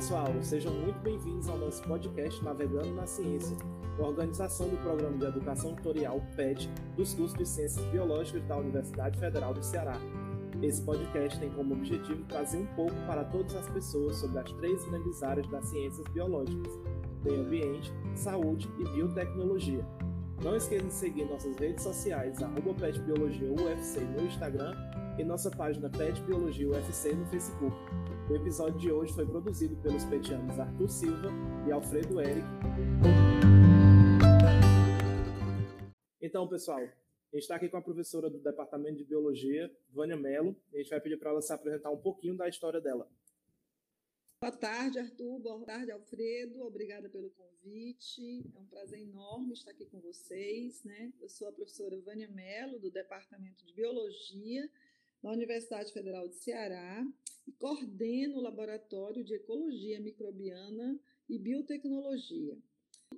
pessoal, sejam muito bem-vindos ao nosso podcast Navegando na Ciência, organização do Programa de Educação Tutorial PET dos cursos de Ciências Biológicas da Universidade Federal do Ceará. Esse podcast tem como objetivo trazer um pouco para todas as pessoas sobre as três grandes áreas das ciências biológicas: meio ambiente, saúde e biotecnologia. Não esqueça de seguir nossas redes sociais, PetBiologiaUFC no Instagram e nossa página Pet Biologia UFC no Facebook. O episódio de hoje foi produzido pelos petianos Arthur Silva e Alfredo Eric. Então, pessoal, a gente está aqui com a professora do Departamento de Biologia, Vânia Mello, a gente vai pedir para ela se apresentar um pouquinho da história dela. Boa tarde, Arthur. Boa tarde, Alfredo. Obrigada pelo convite. É um prazer enorme estar aqui com vocês. Né? Eu sou a professora Vânia Mello, do Departamento de Biologia da Universidade Federal de Ceará e coordeno o Laboratório de Ecologia Microbiana e Biotecnologia.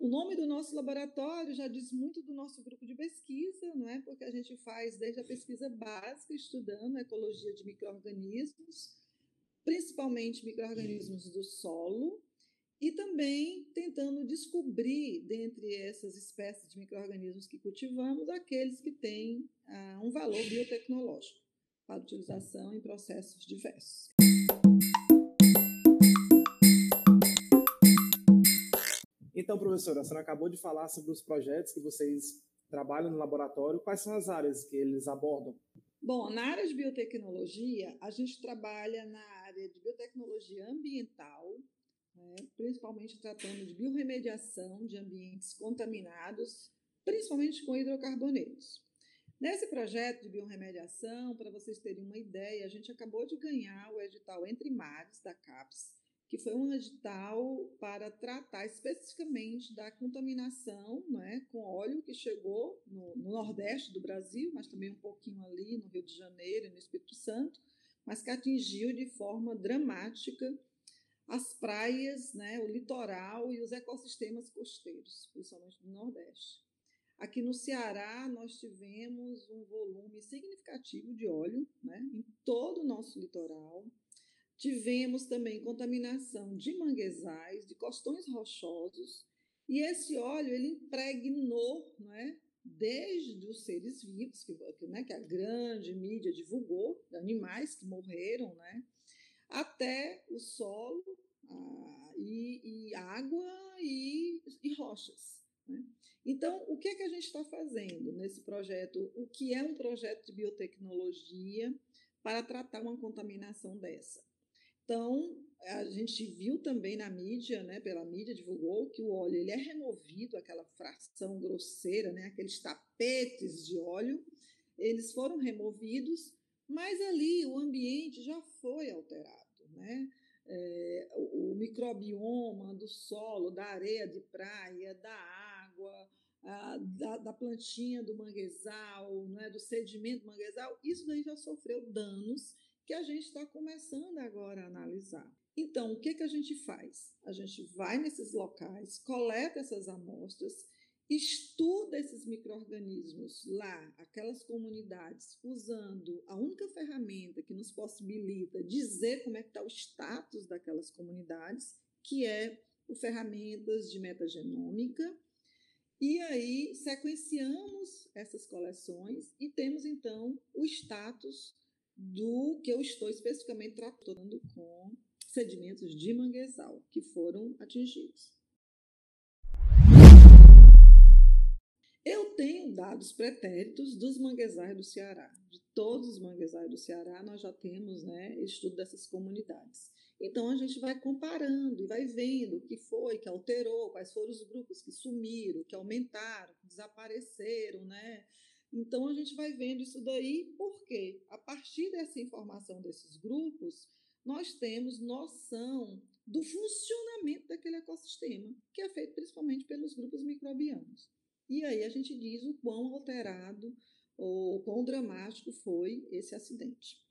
O nome do nosso laboratório já diz muito do nosso grupo de pesquisa, não é? Porque a gente faz desde a pesquisa básica, estudando a ecologia de micro-organismos, principalmente micro-organismos do solo, e também tentando descobrir, dentre essas espécies de micro-organismos que cultivamos, aqueles que têm ah, um valor biotecnológico para utilização em processos diversos. Então, professora, a senhora acabou de falar sobre os projetos que vocês trabalham no laboratório. Quais são as áreas que eles abordam? Bom, na área de biotecnologia, a gente trabalha na área de biotecnologia ambiental, né, principalmente tratando de biorremediação de ambientes contaminados, principalmente com hidrocarbonetos. Nesse projeto de biorremediação, para vocês terem uma ideia, a gente acabou de ganhar o edital Entre Mares da CAPES, que foi um edital para tratar especificamente da contaminação né, com óleo que chegou no, no, Nordeste do Brasil, mas também um pouquinho ali no Rio de Janeiro e no Espírito Santo, mas que atingiu de forma dramática as praias, né, o litoral e os ecossistemas costeiros, principalmente do Nordeste. Aqui no Ceará, nós tivemos um volume significativo de óleo né, em todo o nosso litoral. Tivemos também contaminação de manguezais, de costões rochosos, e esse óleo ele impregnou né, desde os seres vivos, que, né, que a grande mídia divulgou, animais que morreram, né, até o solo a, e, e água e, e rochas. Né? Então, o que é que a gente está fazendo nesse projeto? O que é um projeto de biotecnologia para tratar uma contaminação dessa? Então, a gente viu também na mídia, né, pela mídia divulgou que o óleo ele é removido, aquela fração grosseira, né, aqueles tapetes de óleo, eles foram removidos, mas ali o ambiente já foi alterado, né? É, o, o microbioma do solo, da areia de praia, da água, a, da, da, plantinha do manguezal, né, do sedimento do manguezal, isso daí já sofreu danos que a gente está começando agora a analisar. Então, o que, que a gente faz? A gente vai nesses locais, coleta essas amostras, estuda esses micro-organismos lá, aquelas comunidades, usando a única ferramenta que nos possibilita dizer como é que está o status daquelas comunidades, que é o ferramentas de metagenômica, e aí sequenciamos essas coleções e temos então o status do que eu estou especificamente tratando com sedimentos de manguezal que foram atingidos. Eu tenho dados pretéritos dos manguezais do Ceará. De todos os manguezais do Ceará, nós já temos né, estudo dessas comunidades. Então a gente vai comparando e vai vendo o que foi que alterou, quais foram os grupos que sumiram, que aumentaram, que desapareceram, né? Então a gente vai vendo isso daí, porque a partir dessa informação desses grupos, nós temos noção do funcionamento daquele ecossistema, que é feito principalmente pelos grupos microbianos. E aí a gente diz o quão alterado ou quão dramático foi esse acidente.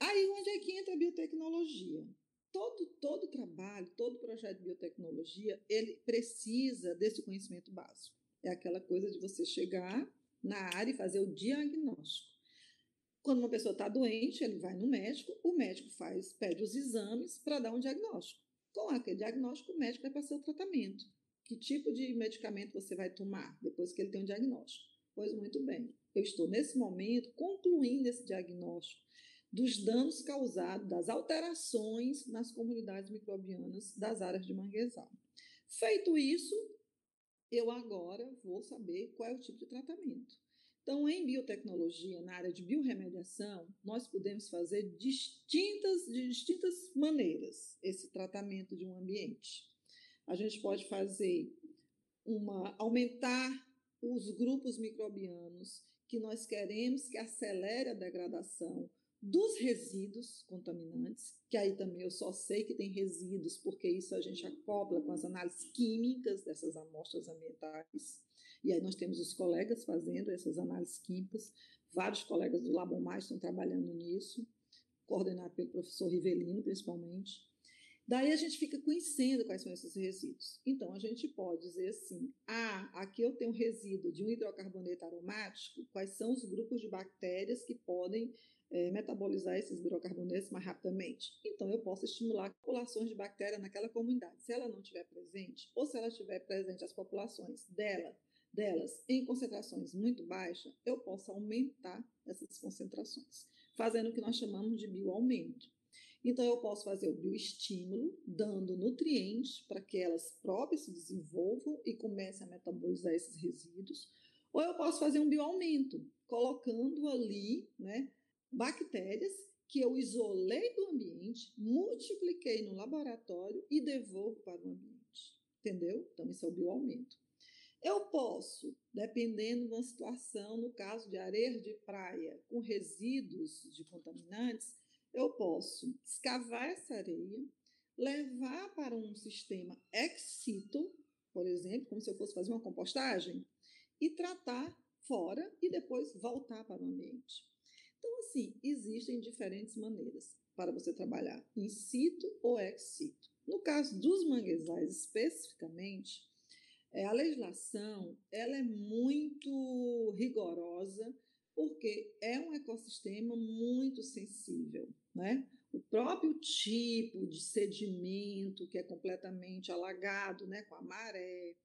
Aí onde é que entra a biotecnologia? Todo, todo trabalho, todo projeto de biotecnologia, ele precisa desse conhecimento básico. É aquela coisa de você chegar na área e fazer o diagnóstico. Quando uma pessoa está doente, ele vai no médico, o médico faz, pede os exames para dar um diagnóstico. Com aquele diagnóstico, o médico vai passar o tratamento. Que tipo de medicamento você vai tomar depois que ele tem um diagnóstico? Pois muito bem, eu estou nesse momento concluindo esse diagnóstico dos danos causados, das alterações nas comunidades microbianas das áreas de manguezal. Feito isso, eu agora vou saber qual é o tipo de tratamento. Então, em biotecnologia, na área de biorremediação, nós podemos fazer distintas, de distintas maneiras esse tratamento de um ambiente. A gente pode fazer uma aumentar os grupos microbianos que nós queremos que acelere a degradação dos resíduos contaminantes, que aí também eu só sei que tem resíduos, porque isso a gente acopla com as análises químicas dessas amostras ambientais. E aí nós temos os colegas fazendo essas análises químicas, vários colegas do Labomais estão trabalhando nisso, coordenado pelo professor Rivelino, principalmente. Daí a gente fica conhecendo quais são esses resíduos. Então, a gente pode dizer assim: ah, aqui eu tenho resíduo de um hidrocarboneto aromático, quais são os grupos de bactérias que podem é, metabolizar esses hidrocarbonetos mais rapidamente. Então, eu posso estimular populações de bactéria naquela comunidade. Se ela não estiver presente, ou se ela estiver presente as populações dela, delas em concentrações muito baixas, eu posso aumentar essas concentrações, fazendo o que nós chamamos de bioaumento. Então, eu posso fazer o bioestímulo, dando nutrientes para que elas próprias se desenvolvam e comecem a metabolizar esses resíduos, ou eu posso fazer um bioaumento, colocando ali, né, bactérias que eu isolei do ambiente, multipliquei no laboratório e devolvo para o ambiente. Entendeu? Então, isso é o bioaumento. Eu posso, dependendo de uma situação, no caso de areia de praia com resíduos de contaminantes, eu posso escavar essa areia, levar para um sistema ex situ, por exemplo, como se eu fosse fazer uma compostagem, e tratar fora e depois voltar para o ambiente. Então, assim, existem diferentes maneiras para você trabalhar in situ ou ex situ. No caso dos manguezais especificamente, é, a legislação ela é muito rigorosa porque é um ecossistema muito sensível, né? O próprio tipo de sedimento que é completamente alagado, né, com a maré,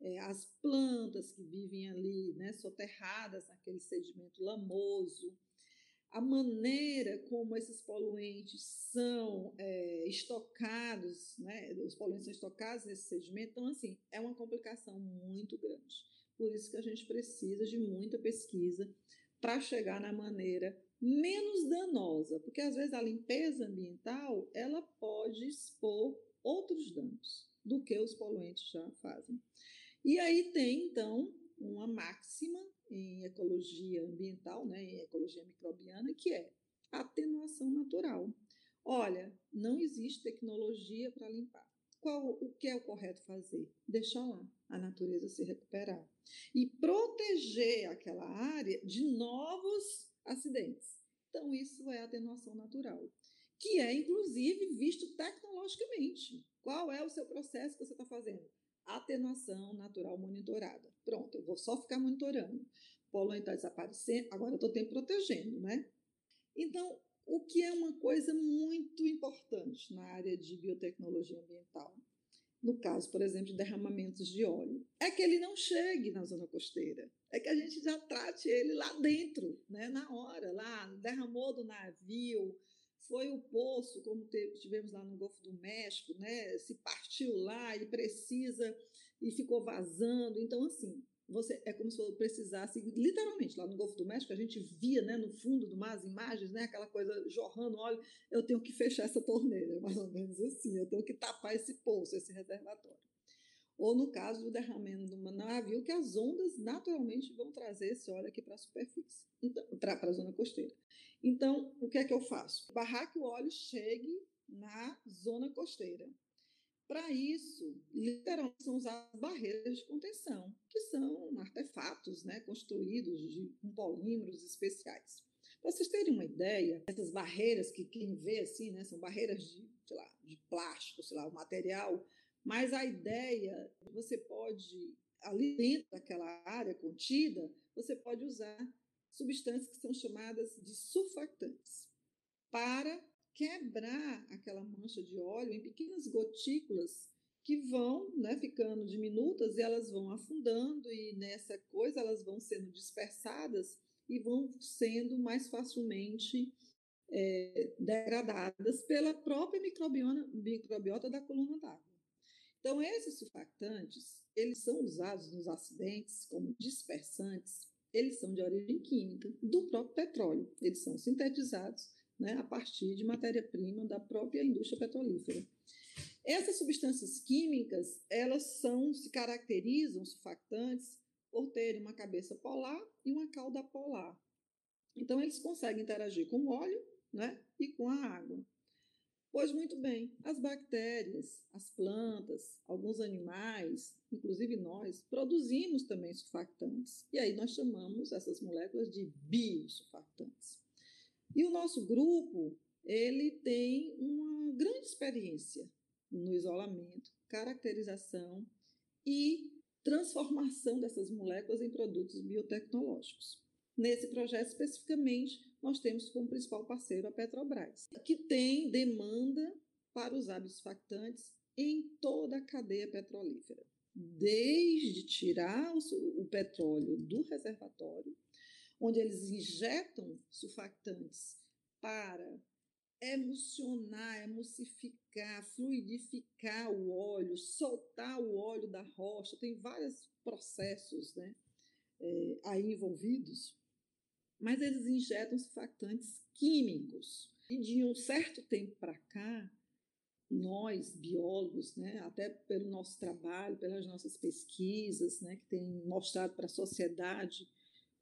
é, as plantas que vivem ali, né, soterradas naquele sedimento lamoso, a maneira como esses poluentes são é, estocados, né, os poluentes são estocados nesse sedimento, então, assim, é uma complicação muito grande. Por isso que a gente precisa de muita pesquisa para chegar na maneira menos danosa, porque às vezes a limpeza ambiental ela pode expor outros danos do que os poluentes já fazem. E aí tem então uma máxima em ecologia ambiental, né, em ecologia microbiana, que é atenuação natural. Olha, não existe tecnologia para limpar. Qual o que é o correto fazer? Deixar lá a natureza se recuperar e proteger aquela área de novos acidentes. Então isso é atenuação natural, que é inclusive visto tecnologicamente. Qual é o seu processo que você está fazendo? Atenuação natural monitorada. Pronto, eu vou só ficar monitorando. O poluente está desaparecendo, agora eu estou tempo protegendo, né? Então, o que é uma coisa muito importante na área de biotecnologia ambiental, no caso, por exemplo, de derramamentos de óleo, é que ele não chegue na zona costeira, é que a gente já trate ele lá dentro, né, na hora, lá, derramou do navio, foi o poço, como tivemos lá no Golfo do México, né? Se partiu lá e precisa e ficou vazando. Então, assim, você é como se eu precisasse, literalmente, lá no Golfo do México, a gente via, né, no fundo do mar as imagens, né, aquela coisa jorrando óleo, eu tenho que fechar essa torneira, mais ou menos assim, eu tenho que tapar esse poço, esse reservatório ou no caso do derramamento de um navio, que as ondas naturalmente vão trazer esse óleo aqui para a superfície, então, para a zona costeira. Então, o que é que eu faço? Barrar que o óleo chegue na zona costeira. Para isso, literalmente são usadas barreiras de contenção, que são artefatos né, construídos de, com polímeros especiais. Para vocês terem uma ideia, essas barreiras que quem vê assim, né, são barreiras de, sei lá, de plástico, sei lá, o material mas a ideia, você pode, ali dentro daquela área contida, você pode usar substâncias que são chamadas de surfactantes, para quebrar aquela mancha de óleo em pequenas gotículas que vão né, ficando diminutas e elas vão afundando, e nessa coisa elas vão sendo dispersadas e vão sendo mais facilmente é, degradadas pela própria microbiota da coluna d'água. Então, esses surfactantes, eles são usados nos acidentes como dispersantes, eles são de origem química do próprio petróleo, eles são sintetizados né, a partir de matéria-prima da própria indústria petrolífera. Essas substâncias químicas, elas são, se caracterizam, surfactantes, por terem uma cabeça polar e uma cauda polar. Então, eles conseguem interagir com o óleo né, e com a água. Pois muito bem, as bactérias, as plantas, alguns animais, inclusive nós, produzimos também surfactantes. E aí nós chamamos essas moléculas de biosurfactantes. E o nosso grupo, ele tem uma grande experiência no isolamento, caracterização e transformação dessas moléculas em produtos biotecnológicos. Nesse projeto especificamente, nós temos como principal parceiro a Petrobras, que tem demanda para os absfactantes em toda a cadeia petrolífera, desde tirar o, o petróleo do reservatório, onde eles injetam surfactantes para emulsionar, emulsificar, fluidificar o óleo, soltar o óleo da rocha, tem vários processos né, é, aí envolvidos mas eles injetam surfactantes químicos. E de um certo tempo para cá, nós, biólogos, né, até pelo nosso trabalho, pelas nossas pesquisas, né, que tem mostrado para a sociedade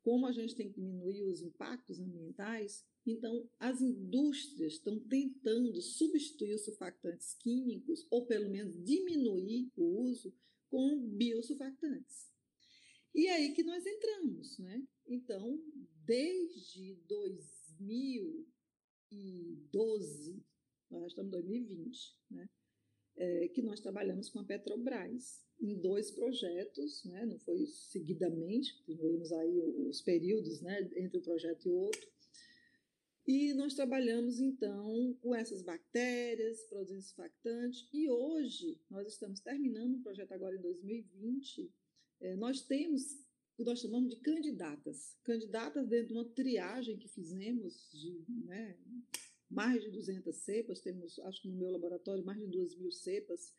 como a gente tem que diminuir os impactos ambientais, então as indústrias estão tentando substituir os surfactantes químicos, ou pelo menos diminuir o uso, com biosurfactantes. E aí que nós entramos, né? Então, desde 2012, nós já estamos em 2020, né? É, que nós trabalhamos com a Petrobras em dois projetos, né? não foi seguidamente, tivemos aí os períodos né, entre um projeto e outro, e nós trabalhamos então com essas bactérias, produzindo surfactantes, e hoje nós estamos terminando um projeto agora em 2020, é, nós temos que nós chamamos de candidatas. Candidatas dentro de uma triagem que fizemos de né, mais de 200 cepas, temos, acho que no meu laboratório, mais de 2 mil cepas.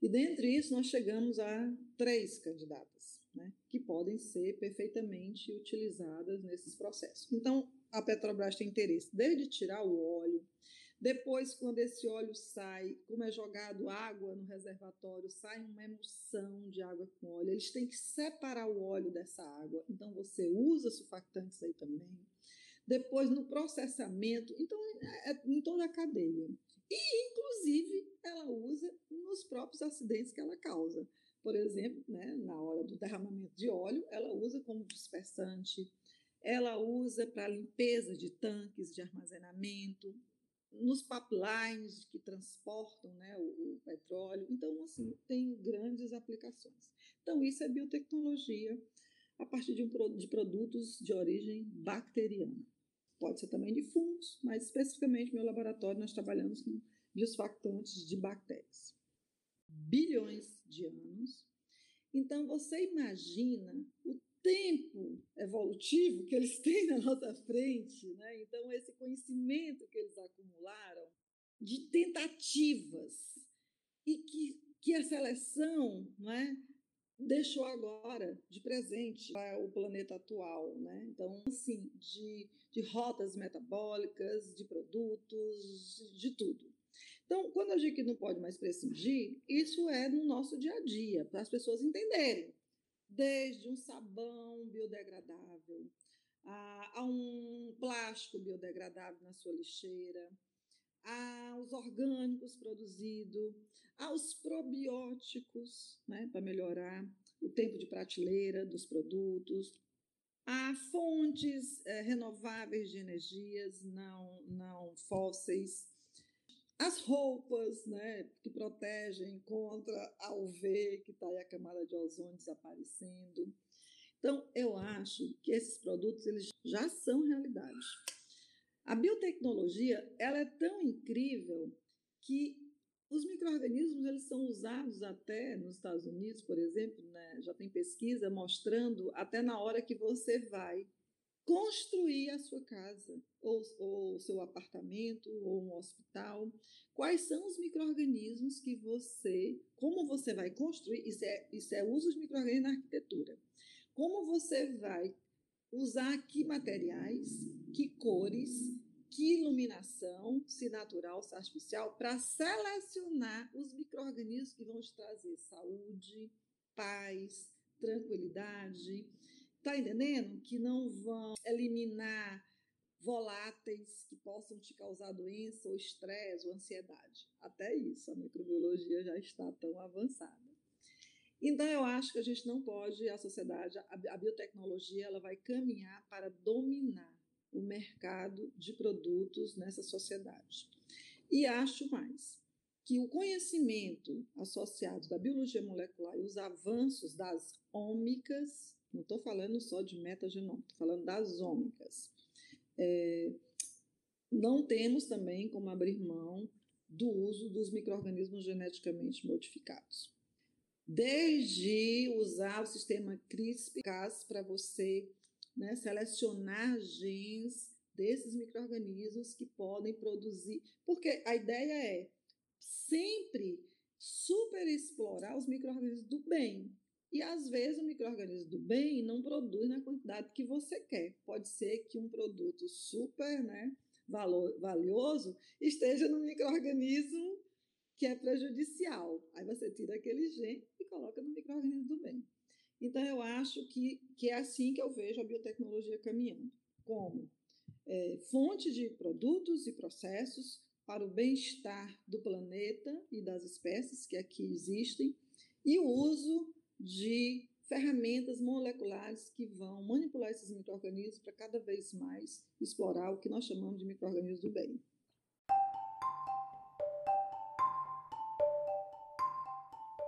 E dentre isso, nós chegamos a três candidatas, né, que podem ser perfeitamente utilizadas nesses processos. Então, a Petrobras tem interesse desde tirar o óleo, depois, quando esse óleo sai, como é jogado água no reservatório, sai uma emulsão de água com óleo. Eles têm que separar o óleo dessa água. Então, você usa surfactantes aí também. Depois, no processamento, então, é, é em toda a cadeia. E, inclusive, ela usa nos próprios acidentes que ela causa. Por exemplo, né, na hora do derramamento de óleo, ela usa como dispersante, ela usa para limpeza de tanques de armazenamento, nos pipelines que transportam né, o, o, petróleo. Então, assim, tem grandes aplicações. Então, isso é biotecnologia a partir de, um, de produtos de origem bacteriana. Pode ser também de fungos, mas especificamente no meu laboratório nós trabalhamos com biosfactantes de bactérias. Bilhões de anos. Então, você imagina o tempo evolutivo que eles têm na nossa frente, né? então esse conhecimento que eles acumularam de tentativas e que, que a seleção né, deixou agora de presente para o planeta atual. Né? Então, assim, de, de rotas metabólicas, de produtos, de tudo. Então, quando a gente não pode mais prescindir, isso é no nosso dia a dia, para as pessoas entenderem desde um sabão biodegradável a, a um plástico biodegradável na sua lixeira, aos orgânicos produzidos, aos probióticos, né, para melhorar o tempo de prateleira dos produtos, a fontes é, renováveis de energias não, não fósseis, as roupas, né, que protegem contra a UV, que está aí a camada de ozônio desaparecendo. Então, eu acho que esses produtos eles já são realidade. A biotecnologia ela é tão incrível que os micro-organismos eles são usados até nos Estados Unidos, por exemplo, né, já tem pesquisa mostrando até na hora que você vai construir a sua casa, ou o seu apartamento, ou um hospital. Quais são os micro-organismos que você, como você vai construir, isso é, isso é uso de micro-organismos na arquitetura. Como você vai usar que materiais, que cores, que iluminação, se natural, se artificial, para selecionar os micro-organismos que vão te trazer saúde, paz, tranquilidade. Está entendendo? Que não vão eliminar voláteis que possam te causar doença ou estresse ou ansiedade. Até isso a microbiologia já está tão avançada. Então eu acho que a gente não pode, a sociedade, a biotecnologia, ela vai caminhar para dominar o mercado de produtos nessa sociedade. E acho mais que o conhecimento associado da biologia molecular e os avanços das ômicas, não estou falando só de metagenoma, estou falando das ômicas, é, não temos também como abrir mão do uso dos micro-organismos geneticamente modificados. Desde usar o sistema CRISPR-Cas para você né, selecionar genes desses micro-organismos que podem produzir. Porque a ideia é sempre super explorar os micro-organismos do bem. E às vezes o microorganismo do bem não produz na quantidade que você quer. Pode ser que um produto super né, valor, valioso esteja no microorganismo que é prejudicial. Aí você tira aquele gene e coloca no microorganismo do bem. Então eu acho que, que é assim que eu vejo a biotecnologia caminhando, como é, fonte de produtos e processos para o bem-estar do planeta e das espécies que aqui existem e o uso de ferramentas moleculares que vão manipular esses micro-organismos para cada vez mais explorar o que nós chamamos de micro-organismos do bem.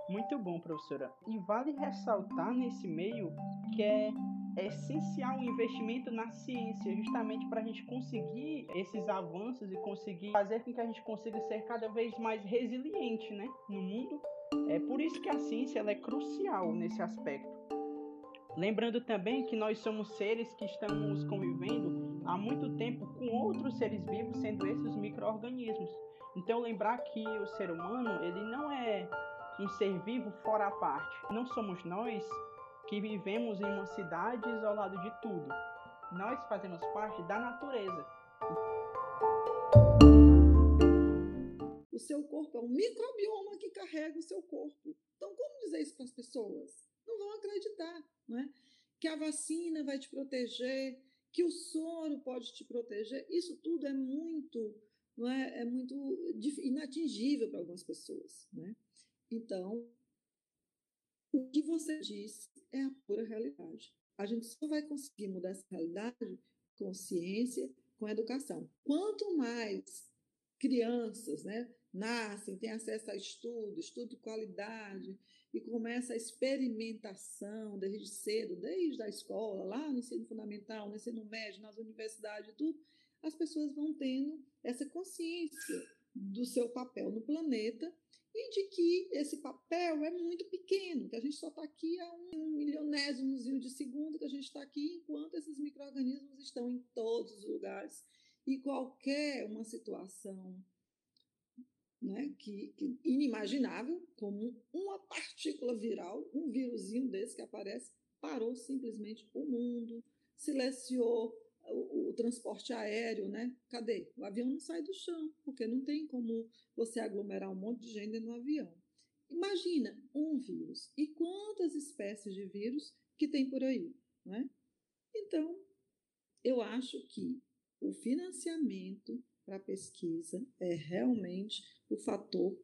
Muito bom, professora. E vale ressaltar nesse meio que é essencial o investimento na ciência, justamente para a gente conseguir esses avanços e conseguir fazer com que a gente consiga ser cada vez mais resiliente né, no mundo é por isso que a ciência é crucial nesse aspecto. Lembrando também que nós somos seres que estamos convivendo há muito tempo com outros seres vivos, sendo esses os micro-organismos. Então lembrar que o ser humano ele não é um ser vivo fora a parte. Não somos nós que vivemos em uma cidade isolado de tudo. Nós fazemos parte da natureza. O seu corpo é um microbioma que carrega o seu corpo. Então, como dizer isso para as pessoas? Não vão acreditar, não é? Que a vacina vai te proteger, que o soro pode te proteger. Isso tudo é muito, não é? É muito inatingível para algumas pessoas, né? Então, o que você disse é a pura realidade. A gente só vai conseguir mudar essa realidade com ciência, com educação. Quanto mais crianças, né, nascem, têm acesso a estudo, estudo de qualidade, e começa a experimentação desde cedo, desde a escola, lá no ensino fundamental, no ensino médio, nas universidades, tudo, as pessoas vão tendo essa consciência do seu papel no planeta e de que esse papel é muito pequeno, que a gente só está aqui a um milionésiomozinho de segundo, que a gente está aqui enquanto esses micro-organismos estão em todos os lugares. E qualquer uma situação né, que, que, inimaginável, como uma partícula viral, um vírusinho desse que aparece, parou simplesmente o mundo, silenciou o, o, transporte aéreo, né? Cadê? O avião não sai do chão, porque não tem como você aglomerar um monte de gente no avião. Imagina um vírus. E quantas espécies de vírus que tem por aí, né? Então, eu acho que o financiamento para a pesquisa é realmente o fator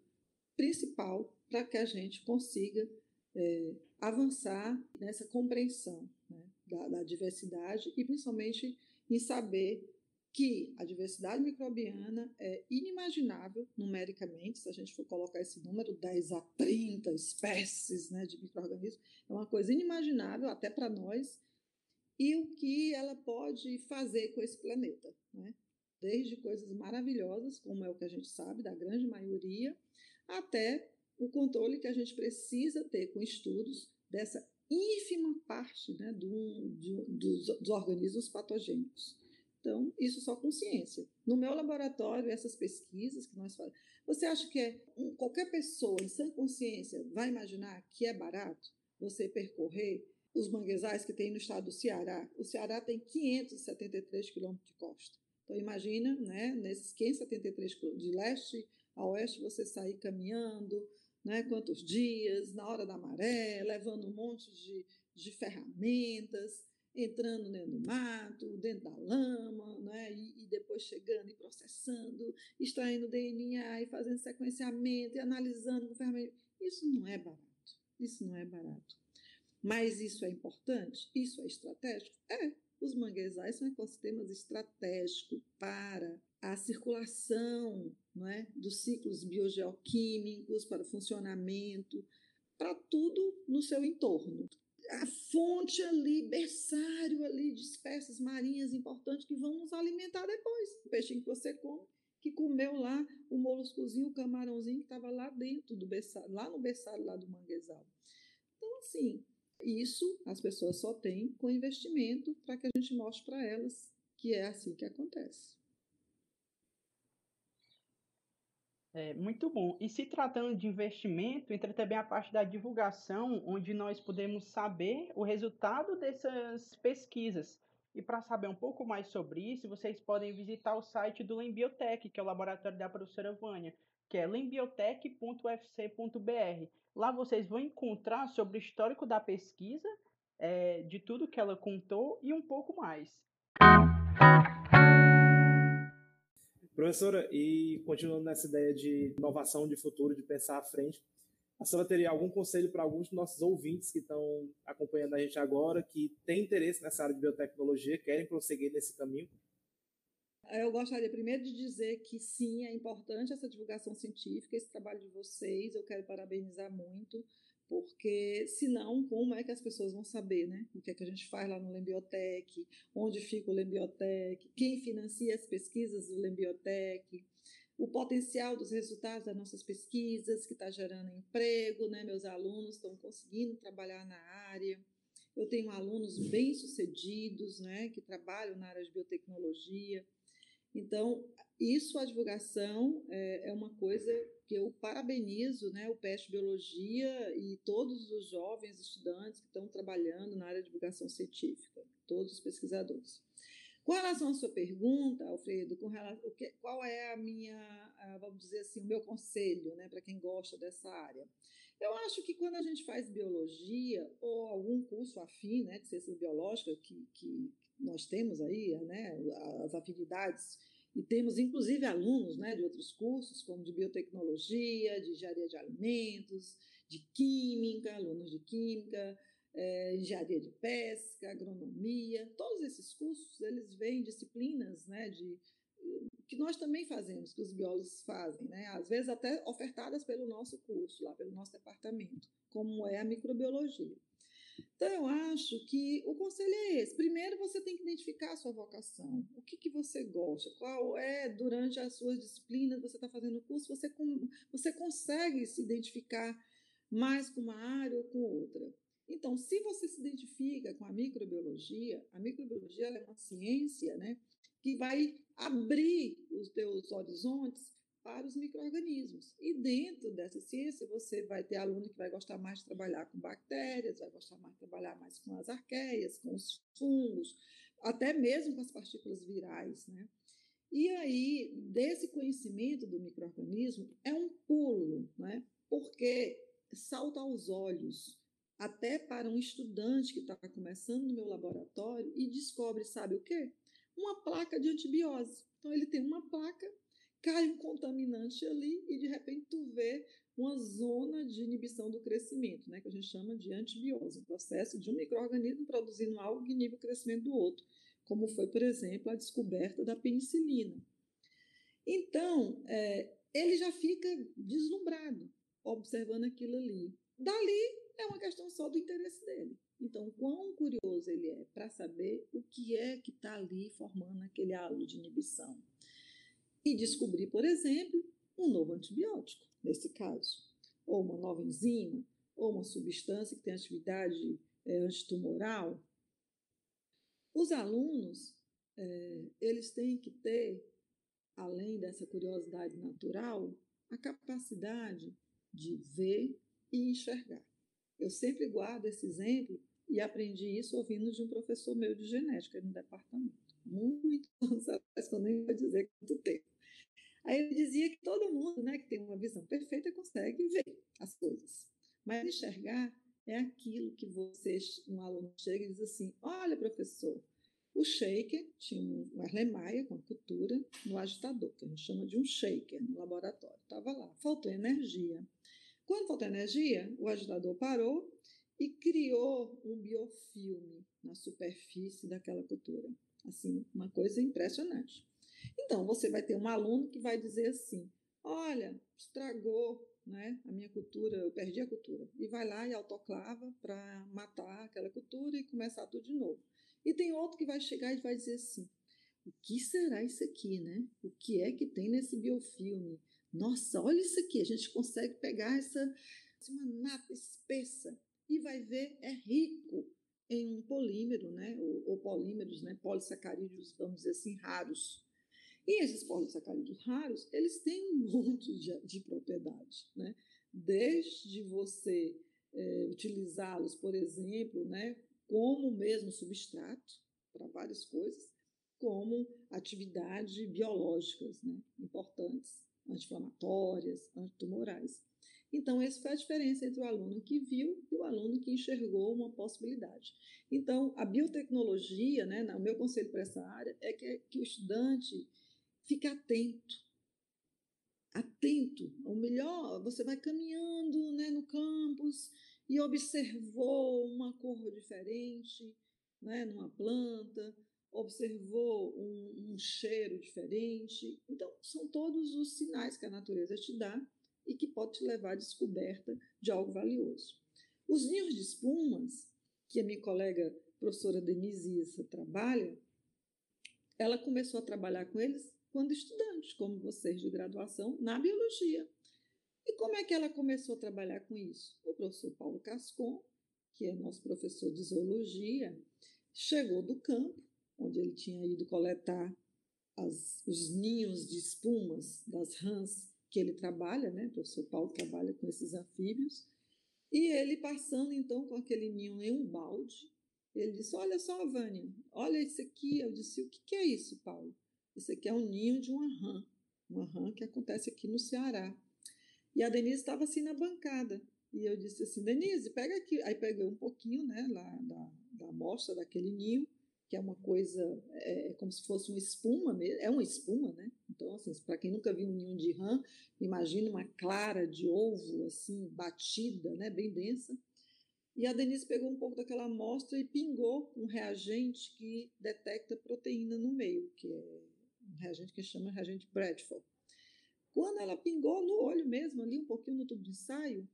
principal para que a gente consiga é, avançar nessa compreensão né, da, da diversidade e principalmente em saber que a diversidade microbiana é inimaginável numericamente, se a gente for colocar esse número, 10 a 30 espécies né, de micro-organismos, é uma coisa inimaginável até para nós, e o que ela pode fazer com esse planeta. Né? Desde coisas maravilhosas, como é o que a gente sabe, da grande maioria, até o controle que a gente precisa ter com estudos dessa ínfima parte né, do, de, dos, dos organismos patogênicos. Então, isso só com ciência. No meu laboratório, essas pesquisas que nós fazemos, você acha que é, qualquer pessoa em sã consciência vai imaginar que é barato você percorrer os manguezais que tem no estado do Ceará? O Ceará tem 573 quilômetros de costa. Então, imagina, né, nesses 573 quilômetros, de leste a oeste, você sair caminhando, né, quantos dias, na hora da maré, levando um monte de, de ferramentas, entrando dentro do mato, dentro da lama, né, e, e, depois chegando e processando, extraindo DNA e fazendo sequenciamento e analisando com ferramenta. Isso não é barato. Isso não é barato. Mas isso é importante? Isso é estratégico? É. Os manguezais são ecossistemas estratégicos para a circulação não é, dos ciclos biogeoquímicos, para o funcionamento, para tudo no seu entorno. A fonte ali, berçário ali de espécies marinhas importantes que vão nos alimentar depois. O peixinho que você come, que comeu lá o moluscozinho, o camarãozinho que estava lá dentro do berçário, lá no berçário lá do manguezal. Então, assim, isso as pessoas só têm com investimento para que a gente mostre para elas que é assim que acontece. É, muito bom. E se tratando de investimento, entra também a parte da divulgação, onde nós podemos saber o resultado dessas pesquisas. E para saber um pouco mais sobre isso, vocês podem visitar o site do Lembiotech, que é o laboratório da professora Vânia, que é lembiotech.ufc.br. Lá vocês vão encontrar sobre o histórico da pesquisa, é, de tudo que ela contou e um pouco mais. Professora, e continuando nessa ideia de inovação de futuro, de pensar à frente, a senhora teria algum conselho para alguns dos nossos ouvintes que estão acompanhando a gente agora, que têm interesse nessa área de biotecnologia, querem prosseguir nesse caminho? Eu gostaria primeiro de dizer que sim, é importante essa divulgação científica, esse trabalho de vocês, eu quero parabenizar muito porque senão como é que as pessoas vão saber, né? O que é que a gente faz lá no Lembiotec, onde fica o Lembiotec, quem financia as pesquisas do Lembiotec, o potencial dos resultados das nossas pesquisas que está gerando emprego, né? Meus alunos estão conseguindo trabalhar na área. Eu tenho alunos bem sucedidos, né? Que trabalham na área de biotecnologia. Então, isso, a divulgação, é, é uma coisa que eu parabenizo né, o PEST Biologia e todos os jovens estudantes que estão trabalhando na área de divulgação científica, todos os pesquisadores. Com relação à sua pergunta, Alfredo, com relação, que, qual é a minha, vamos dizer assim, o meu conselho né, para quem gosta dessa área? Eu acho que quando a gente faz biologia ou algum curso afim né, de ciências biológicas que, que nós temos aí, né, as afinidades e temos, inclusive, alunos né, de outros cursos, como de biotecnologia, de engenharia de alimentos, de química, alunos de química, é, engenharia de pesca, agronomia. Todos esses cursos, eles vêm disciplinas né, de, que nós também fazemos, que os biólogos fazem, né? às vezes até ofertadas pelo nosso curso, lá pelo nosso departamento, como é a microbiologia. Então, eu acho que o conselho é esse. Primeiro, você tem que identificar a sua vocação. O que, que você gosta? Qual é, durante as suas disciplinas, você está fazendo o curso, você, com, você consegue se identificar mais com uma área ou com outra. Então, se você se identifica com a microbiologia, a microbiologia é uma ciência né, que vai abrir os teus horizontes para os micro-organismos. E dentro dessa ciência, você vai ter aluno que vai gostar mais de trabalhar com bactérias, vai gostar mais de trabalhar mais com as arqueias, com os fungos, até mesmo com as partículas virais, né? E aí, desse conhecimento do microorganismo, é um pulo, né? Porque salta aos olhos, até para um estudante que está começando no meu laboratório e descobre, sabe o quê? Uma placa de antibiose. Então, ele tem uma placa cai um contaminante ali e de repente tu vê uma zona de inibição do crescimento, né, que a gente chama de antibiose, um processo de um microorganismo produzindo algo que inibe o crescimento do outro, como foi, por exemplo, a descoberta da penicilina. Então, é, ele já fica deslumbrado observando aquilo ali. Dali é uma questão só do interesse dele. Então, quão curioso ele é para saber o que é que está ali formando aquele halo de inibição. E descobrir, por exemplo, um novo antibiótico, nesse caso, ou uma nova enzima, ou uma substância que tem atividade é, antitumoral. Os alunos, é, eles têm que ter, além dessa curiosidade natural, a capacidade de ver e enxergar. Eu sempre guardo esse exemplo e aprendi isso ouvindo de um professor meu de genética no departamento. Muito anos atrás, quando nem vou dizer quanto tempo. Aí ele dizia que todo mundo né, que tem uma visão perfeita consegue ver as coisas. Mas enxergar é aquilo que você, um aluno chega e diz assim: Olha, professor, o shaker tinha um Erlenmeyer com a cultura no agitador, que a gente chama de um shaker no laboratório. Estava lá, faltou energia. Quando faltou energia, o agitador parou e criou um biofilme na superfície daquela cultura. Assim, uma coisa impressionante. Então, você vai ter um aluno que vai dizer assim: olha, estragou né, a minha cultura, eu perdi a cultura. E vai lá e autoclava para matar aquela cultura e começar tudo de novo. E tem outro que vai chegar e vai dizer assim: o que será isso aqui, né? O que é que tem nesse biofilme? Nossa, olha isso aqui, a gente consegue pegar essa uma nata espessa e vai ver é rico em um polímero, né? Ou, ou polímeros, né? Polissacarídeos, vamos dizer assim, raros. E esses polissacarídeos raros, eles têm um monte de, de propriedades, né? Desde você é, utilizá-los, por exemplo, né, como mesmo substrato para várias coisas, como atividades biológicas né, importantes, anti-inflamatórias, antitumorais. Então, essa foi a diferença entre o aluno que viu e o aluno que enxergou uma possibilidade. Então, a biotecnologia, né, o meu conselho para essa área é que, que o estudante fique atento. Atento. O melhor, você vai caminhando né, no campus e observou uma cor diferente né, numa planta, observou um, um cheiro diferente. Então, são todos os sinais que a natureza te dá e que pode te levar à descoberta de algo valioso. Os ninhos de espumas, que a minha colega professora Denise Issa trabalha, ela começou a trabalhar com eles quando estudantes, como vocês de graduação, na biologia. E como é que ela começou a trabalhar com isso? O professor Paulo Cascon, que é nosso professor de zoologia, chegou do campo, onde ele tinha ido coletar as, os ninhos de espumas das rãs que ele trabalha, né? O professor Paulo trabalha com esses anfíbios. E ele passando então com aquele ninho em um balde, ele disse: Olha só, Vânia, olha isso aqui. Eu disse: O que é isso, Paulo? Isso aqui é um ninho de uma rã, uma rã que acontece aqui no Ceará. E a Denise estava assim na bancada. E eu disse assim: Denise, pega aqui. Aí peguei um pouquinho né, lá da, da amostra daquele ninho que é uma coisa, é, é, como se fosse uma espuma mesmo, é uma espuma, né? Então, assim, para quem nunca viu um ninho de rã, imagina uma clara de ovo, assim, batida, né, bem densa. E a Denise pegou um pouco daquela amostra e pingou um reagente que detecta proteína no meio, que é reagente que chama reagente Bradford. Quando ela pingou no olho mesmo, ali um pouquinho no tubo de ensaio,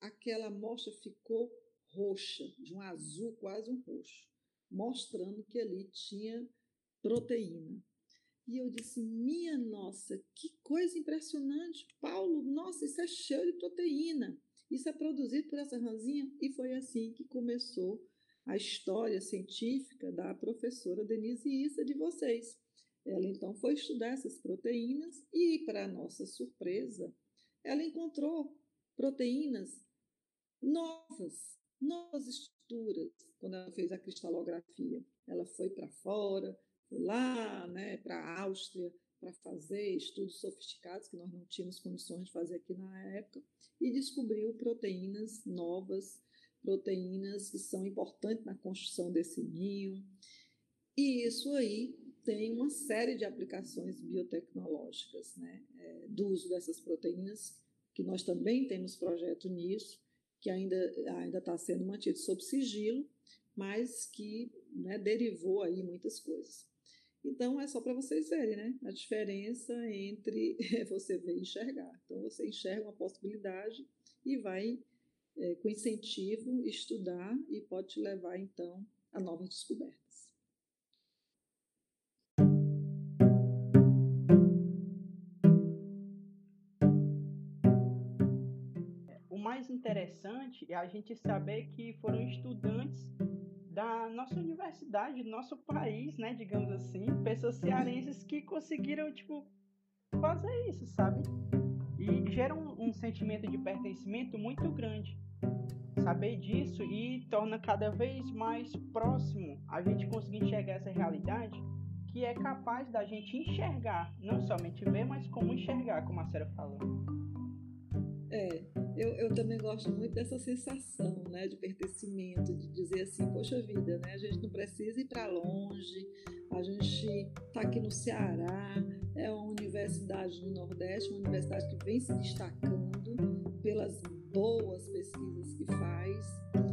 aquela amostra ficou roxa, de um azul quase um roxo mostrando que ali tinha proteína. E eu disse: Minha nossa, que coisa impressionante, Paulo, nossa, isso é cheio de proteína. Isso é produzido por essa ranzinha. E foi assim que começou a história científica da professora Denise Issa de vocês. Ela então foi estudar essas proteínas e, para nossa surpresa, ela encontrou proteínas novas, novas estruturas, quando ela fez a cristalografia. Ela foi para fora, foi lá né, para a Áustria para fazer estudos sofisticados que nós não tínhamos condições de fazer aqui na época e descobriu proteínas novas, proteínas que são importantes na construção desse ninho. E isso aí tem uma série de aplicações biotecnológicas, né, é, do uso dessas proteínas, que nós também temos projeto nisso, que ainda ainda está sendo mantido sob sigilo, mas que né, derivou aí muitas coisas. Então é só para vocês verem, né? A diferença entre você ver e enxergar. Então você enxerga uma possibilidade e vai é, com incentivo estudar e pode te levar então a novas descobertas. Interessante é a gente saber que foram estudantes da nossa universidade, do nosso país, né, digamos assim, pessoas cearenses que conseguiram, tipo, fazer isso, sabe? E gera um, um sentimento de pertencimento muito grande. Saber disso e torna cada vez mais próximo a gente conseguir enxergar essa realidade que é capaz da gente enxergar, não somente ver, mas como enxergar, como a Sarah falou. É, eu, eu também gosto muito dessa sensação, né, de pertencimento, de dizer assim, poxa vida, né, a gente não precisa ir para longe, a gente está aqui no Ceará, é uma universidade no Nordeste, uma universidade que vem se destacando pelas boas pesquisas que faz.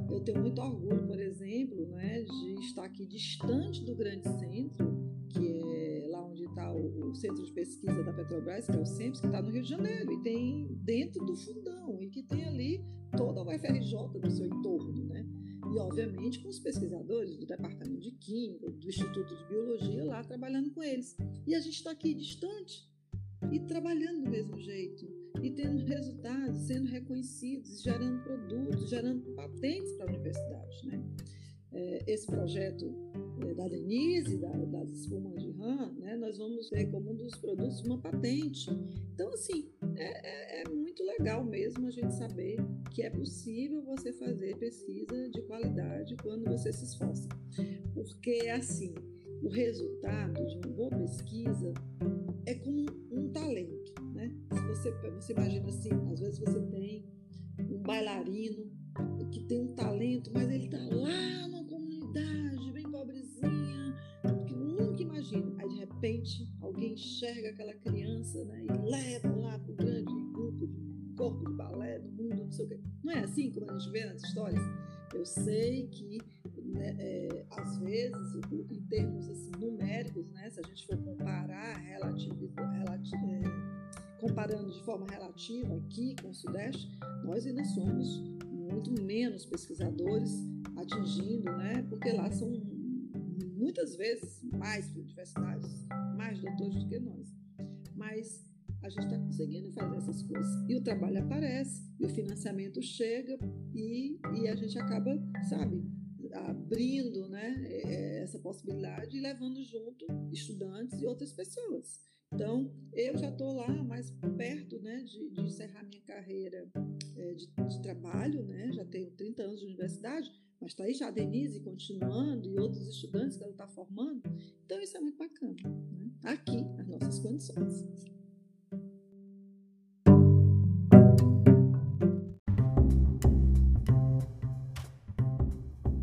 Eu tenho muito orgulho, por exemplo, né, de estar aqui distante do grande centro, que é está o, centro de pesquisa da Petrobras, que é o CEMPS, que está no Rio de Janeiro, e tem dentro do fundão, e que tem ali toda a UFRJ do seu entorno, né? E, obviamente, com os pesquisadores do Departamento de Química, do Instituto de Biologia, lá trabalhando com eles. E a gente está aqui distante e trabalhando do mesmo jeito, e tendo resultados, sendo reconhecidos, gerando produtos, gerando patentes para a universidade, né? É, esse projeto é, da Denise, da, das espumas de RAM, né, nós vamos ter como um dos produtos uma patente. Então, assim, é, é, é, muito legal mesmo a gente saber que é possível você fazer pesquisa de qualidade quando você se esforça. Porque, assim, o resultado de uma boa pesquisa é como um talento, né? Se você, você imagina assim, às vezes você tem um bailarino que tem um talento, mas ele está lá no repente alguém enxerga aquela criança né, e leva lá para o grande grupo de corpo de balé do mundo, não sei o quê. Não é assim como a gente vê nas histórias? Eu sei que, né, é, às vezes, em termos assim, numéricos, né, se a gente for comparar relativo, relativo, é, comparando de forma relativa aqui com o Sudeste, nós ainda somos muito menos pesquisadores atingindo, né, porque lá são muitas vezes mais universidades, mais doutores do que nós. Mas a gente está conseguindo fazer essas coisas. E o trabalho aparece, e o financiamento chega, e, e a gente acaba, sabe, abrindo né, é, essa possibilidade e levando junto estudantes e outras pessoas. Então, eu já estou lá mais perto né, de, de encerrar minha carreira é, de, de, trabalho, né, já tenho 30 anos de universidade, mas está aí já a Denise continuando e outros estudantes que ela está formando. Então, isso é muito bacana. Né? Aqui, as nossas condições.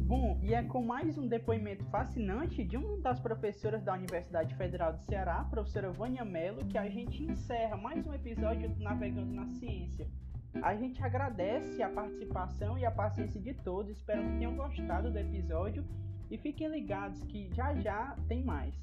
Bom, e é com mais um depoimento fascinante de uma das professoras da Universidade Federal do Ceará, a professora Vânia Mello, que a gente encerra mais um episódio do Navegando na Ciência. A gente agradece a participação e a paciência de todos. Espero que tenham gostado do episódio e fiquem ligados que já já tem mais.